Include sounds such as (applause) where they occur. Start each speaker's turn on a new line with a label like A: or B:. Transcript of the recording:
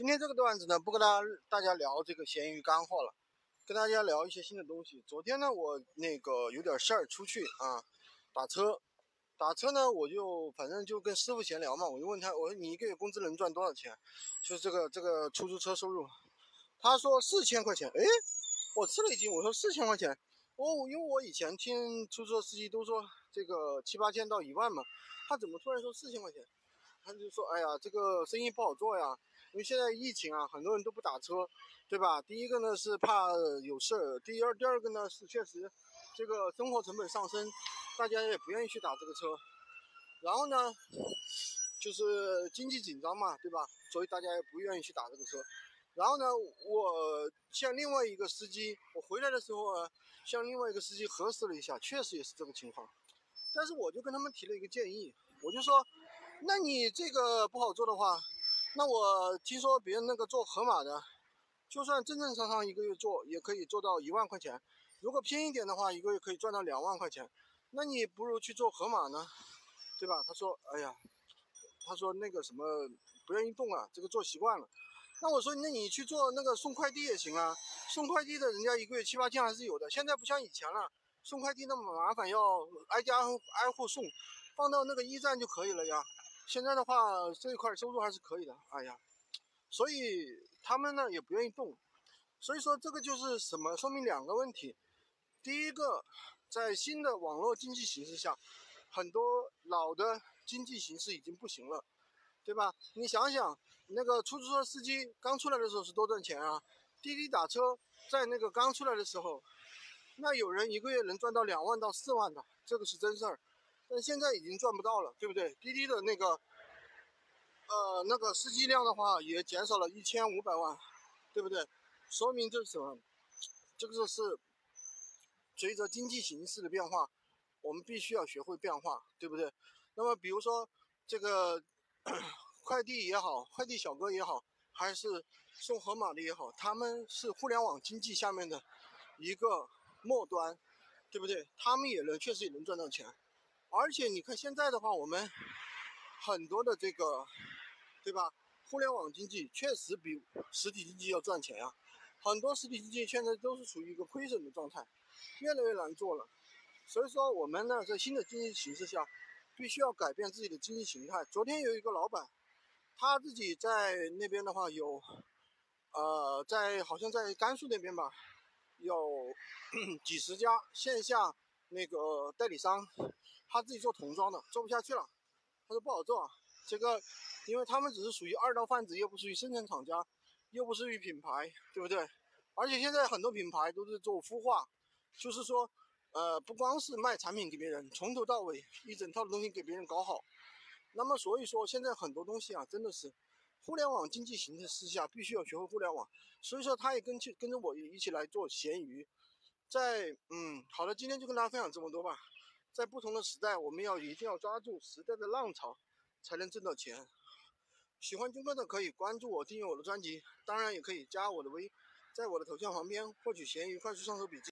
A: 今天这个段子呢，不跟大家大家聊这个闲鱼干货了，跟大家聊一些新的东西。昨天呢，我那个有点事儿出去啊，打车，打车呢，我就反正就跟师傅闲聊嘛，我就问他，我说你一个月工资能赚多少钱？就是这个这个出租车收入，他说四千块钱。哎，我吃了一惊，我说四千块钱，哦，因为我以前听出租车司机都说这个七八千到一万嘛，他怎么突然说四千块钱？他就说，哎呀，这个生意不好做呀。因为现在疫情啊，很多人都不打车，对吧？第一个呢是怕有事儿，第二第二个呢是确实这个生活成本上升，大家也不愿意去打这个车。然后呢，就是经济紧张嘛，对吧？所以大家也不愿意去打这个车。然后呢，我向另外一个司机，我回来的时候啊，向另外一个司机核实了一下，确实也是这个情况。但是我就跟他们提了一个建议，我就说，那你这个不好做的话。那我听说别人那个做盒马的，就算正正常常一个月做，也可以做到一万块钱。如果偏一点的话，一个月可以赚到两万块钱。那你不如去做盒马呢，对吧？他说：“哎呀，他说那个什么不愿意动啊，这个做习惯了。”那我说：“那你去做那个送快递也行啊，送快递的人家一个月七八千还是有的。现在不像以前了，送快递那么麻烦，要挨家挨户送，放到那个驿站就可以了呀。”现在的话，这一块收入还是可以的。哎呀，所以他们呢也不愿意动。所以说这个就是什么？说明两个问题。第一个，在新的网络经济形势下，很多老的经济形势已经不行了，对吧？你想想，那个出租车司机刚出来的时候是多赚钱啊！滴滴打车在那个刚出来的时候，那有人一个月能赚到两万到四万的，这个是真事儿。但现在已经赚不到了，对不对？滴滴的那个，呃，那个司机量的话也减少了一千五百万，对不对？说明这是什么？这个是随着经济形势的变化，我们必须要学会变化，对不对？那么比如说这个快递也好，快递小哥也好，还是送盒马的也好，他们是互联网经济下面的一个末端，对不对？他们也能确实也能赚到钱。而且你看现在的话，我们很多的这个，对吧？互联网经济确实比实体经济要赚钱啊。很多实体经济现在都是处于一个亏损的状态，越来越难做了。所以说，我们呢在新的经济形势下，必须要改变自己的经济形态。昨天有一个老板，他自己在那边的话有，呃，在好像在甘肃那边吧，有 (coughs) 几十家线下那个代理商。他自己做童装的，做不下去了，他说不好做，这个，因为他们只是属于二道贩子，又不属于生产厂家，又不属于品牌，对不对？而且现在很多品牌都是做孵化，就是说，呃，不光是卖产品给别人，从头到尾一整套的东西给别人搞好。那么所以说，现在很多东西啊，真的是互联网经济形态之下，必须要学会互联网。所以说，他也跟去跟着我一起来做闲鱼，在嗯，好了，今天就跟大家分享这么多吧。在不同的时代，我们要一定要抓住时代的浪潮，才能挣到钱。喜欢军哥的可以关注我，订阅我的专辑，当然也可以加我的微，在我的头像旁边获取闲鱼快速上手笔记。